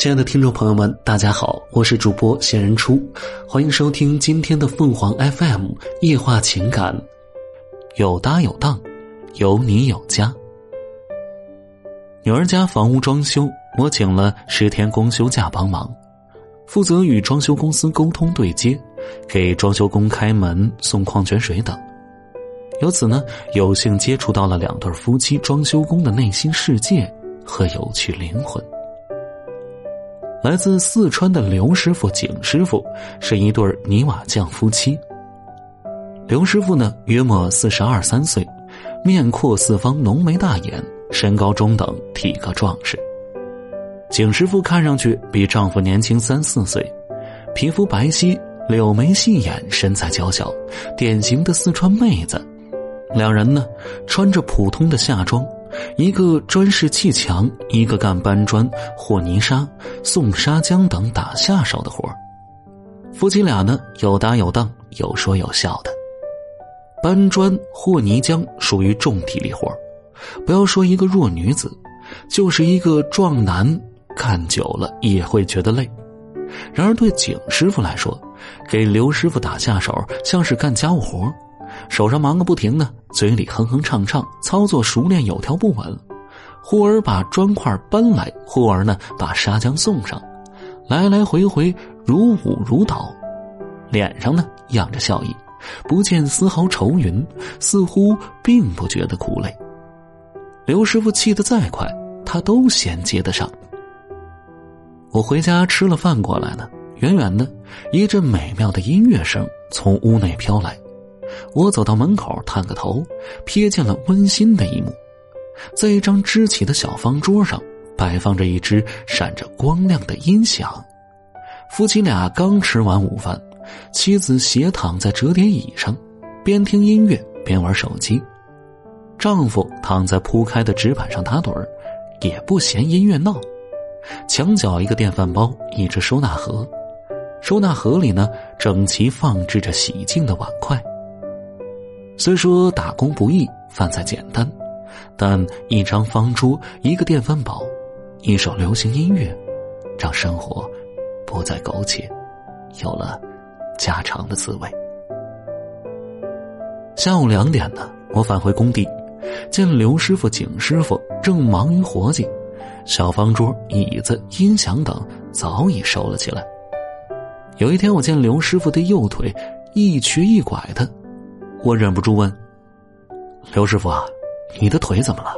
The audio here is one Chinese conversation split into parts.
亲爱的听众朋友们，大家好，我是主播闲人初，欢迎收听今天的凤凰 FM 夜话情感，有搭有档，有你有家。女儿家房屋装修，我请了十天公休假帮忙，负责与装修公司沟通对接，给装修工开门、送矿泉水等。由此呢，有幸接触到了两对夫妻装修工的内心世界和有趣灵魂。来自四川的刘师傅、景师傅是一对泥瓦匠夫妻。刘师傅呢，约莫四十二三岁，面阔四方，浓眉大眼，身高中等，体格壮实。景师傅看上去比丈夫年轻三四岁，皮肤白皙，柳眉细眼，身材娇小，典型的四川妹子。两人呢，穿着普通的夏装。一个砖石砌墙，一个干搬砖、和泥沙、送砂浆等打下手的活夫妻俩呢，有搭有档，有说有笑的。搬砖、和泥浆属于重体力活不要说一个弱女子，就是一个壮男，干久了也会觉得累。然而对景师傅来说，给刘师傅打下手像是干家务活手上忙个不停呢，嘴里哼哼唱唱，操作熟练有条不紊。忽而把砖块搬来，忽而呢把砂浆送上，来来回回如舞如蹈，脸上呢漾着笑意，不见丝毫愁云，似乎并不觉得苦累。刘师傅气得再快，他都衔接得上。我回家吃了饭过来呢，远远的一阵美妙的音乐声从屋内飘来。我走到门口，探个头，瞥见了温馨的一幕，在一张支起的小方桌上，摆放着一只闪着光亮的音响。夫妻俩刚吃完午饭，妻子斜躺在折叠椅上，边听音乐边玩手机；丈夫躺在铺开的纸板上打盹儿，也不嫌音乐闹。墙角一个电饭煲，一只收纳盒，收纳盒里呢，整齐放置着洗净的碗筷。虽说打工不易，饭菜简单，但一张方桌，一个电饭煲，一首流行音乐，让生活不再苟且，有了家常的滋味。下午两点呢，我返回工地，见刘师傅、景师傅正忙于活计，小方桌、椅子、音响等早已收了起来。有一天，我见刘师傅的右腿一瘸一拐的。我忍不住问：“刘师傅啊，你的腿怎么了？”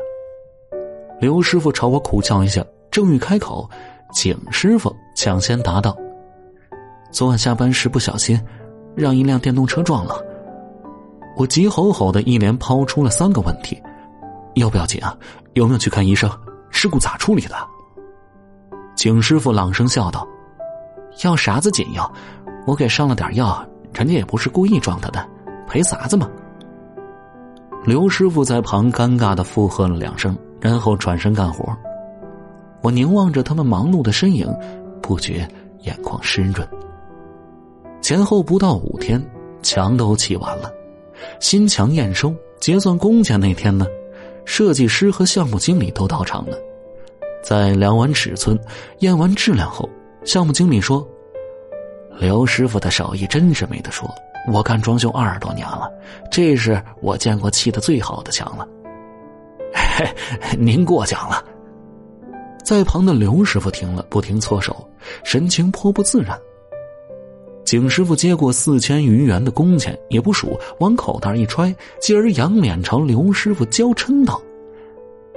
刘师傅朝我苦笑一下，正欲开口，景师傅抢先答道：“昨晚下班时不小心，让一辆电动车撞了。”我急吼吼的一连抛出了三个问题：“要不要紧啊？有没有去看医生？事故咋处理的？”景师傅朗声笑道：“要啥子紧要？我给上了点药，人家也不是故意撞他的。”赔啥子嘛？刘师傅在旁尴尬的附和了两声，然后转身干活。我凝望着他们忙碌的身影，不觉眼眶湿润。前后不到五天，墙都砌完了，新墙验收结算工钱那天呢，设计师和项目经理都到场了。在量完尺寸、验完质量后，项目经理说：“刘师傅的手艺真是没得说。”我干装修二十多年了，这是我见过砌的最好的墙了。嘿，您过奖了。在旁的刘师傅听了，不停搓手，神情颇不自然。景师傅接过四千余元的工钱，也不数，往口袋一揣，继而仰脸朝刘师傅娇嗔道：“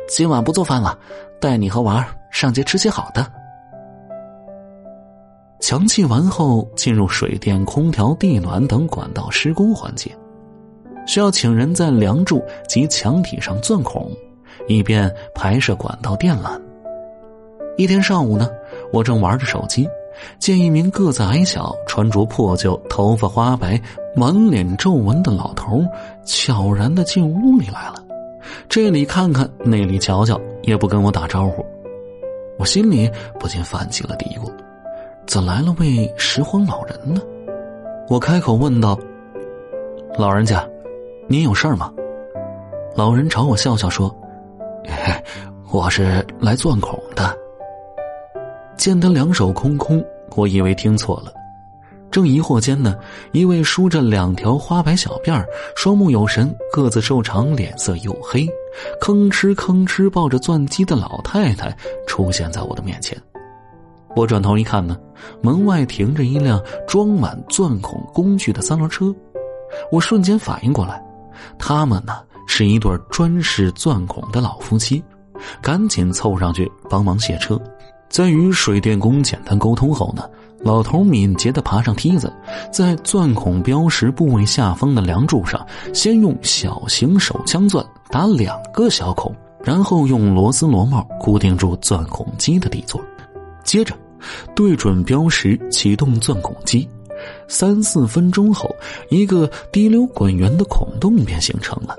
今晚不做饭了，带你和娃儿上街吃些好的。”墙砌完后，进入水电、空调、地暖等管道施工环节，需要请人在梁柱及墙体上钻孔，以便排设管道电缆。一天上午呢，我正玩着手机，见一名个子矮小、穿着破旧、头发花白、满脸皱纹的老头悄然的进屋里来了。这里看看，那里瞧瞧，也不跟我打招呼，我心里不禁泛起了嘀咕。怎来了位拾荒老人呢？我开口问道：“老人家，您有事儿吗？”老人朝我笑笑说：“我是来钻孔的。”见他两手空空，我以为听错了。正疑惑间呢，一位梳着两条花白小辫儿、双目有神、个子瘦长、脸色黝黑、吭哧吭哧抱着钻机的老太太出现在我的面前。我转头一看呢，门外停着一辆装满钻孔工具的三轮车。我瞬间反应过来，他们呢是一对专事钻孔的老夫妻，赶紧凑上去帮忙卸车。在与水电工简单沟通后呢。老头敏捷的爬上梯子，在钻孔标识部位下方的梁柱上，先用小型手枪钻打两个小孔，然后用螺丝螺帽固定住钻孔机的底座，接着对准标识启动钻孔机。三四分钟后，一个滴溜滚圆的孔洞便形成了。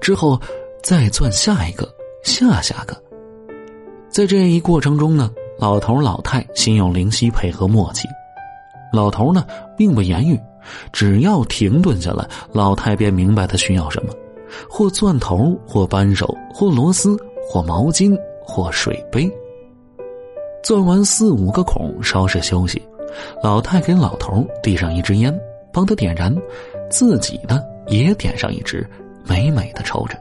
之后再钻下一个，下下个。在这一过程中呢。老头老太心有灵犀，配合默契。老头呢，并不言语，只要停顿下来，老太便明白他需要什么：或钻头，或扳手，或螺丝，或毛巾，或水杯。钻完四五个孔，稍事休息，老太给老头递上一支烟，帮他点燃，自己呢也点上一支，美美的抽着。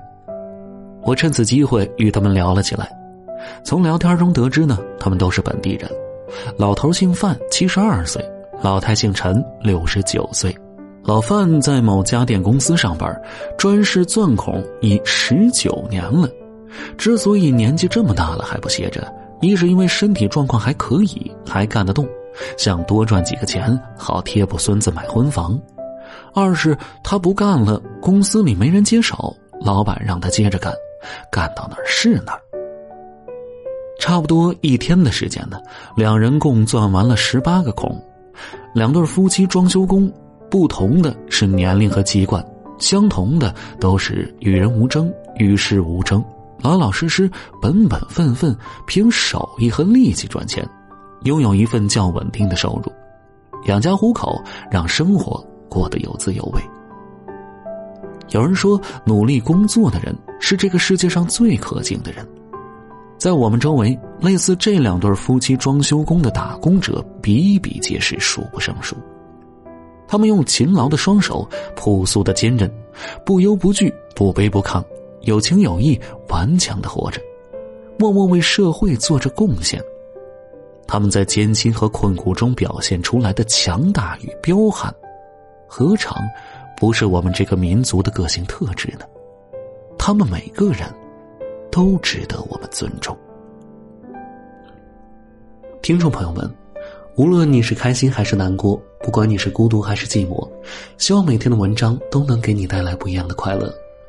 我趁此机会与他们聊了起来。从聊天中得知呢，他们都是本地人。老头姓范，七十二岁；老太姓陈，六十九岁。老范在某家电公司上班，专事钻孔已十九年了。之所以年纪这么大了还不歇着，一是因为身体状况还可以，还干得动，想多赚几个钱，好贴补孙子买婚房；二是他不干了，公司里没人接手，老板让他接着干，干到哪儿是哪儿。差不多一天的时间呢，两人共钻完了十八个孔。两对夫妻装修工，不同的是年龄和籍贯，相同的都是与人无争，与世无争，老老实实、本本分分，凭手艺和力气赚钱，拥有一份较稳定的收入，养家糊口，让生活过得有滋有味。有人说，努力工作的人是这个世界上最可敬的人。在我们周围，类似这两对夫妻装修工的打工者比比皆是，数不胜数。他们用勤劳的双手、朴素的坚韧，不忧不惧、不卑不亢，有情有义、顽强的活着，默默为社会做着贡献。他们在艰辛和困苦中表现出来的强大与彪悍，何尝不是我们这个民族的个性特质呢？他们每个人。都值得我们尊重。听众朋友们，无论你是开心还是难过，不管你是孤独还是寂寞，希望每天的文章都能给你带来不一样的快乐。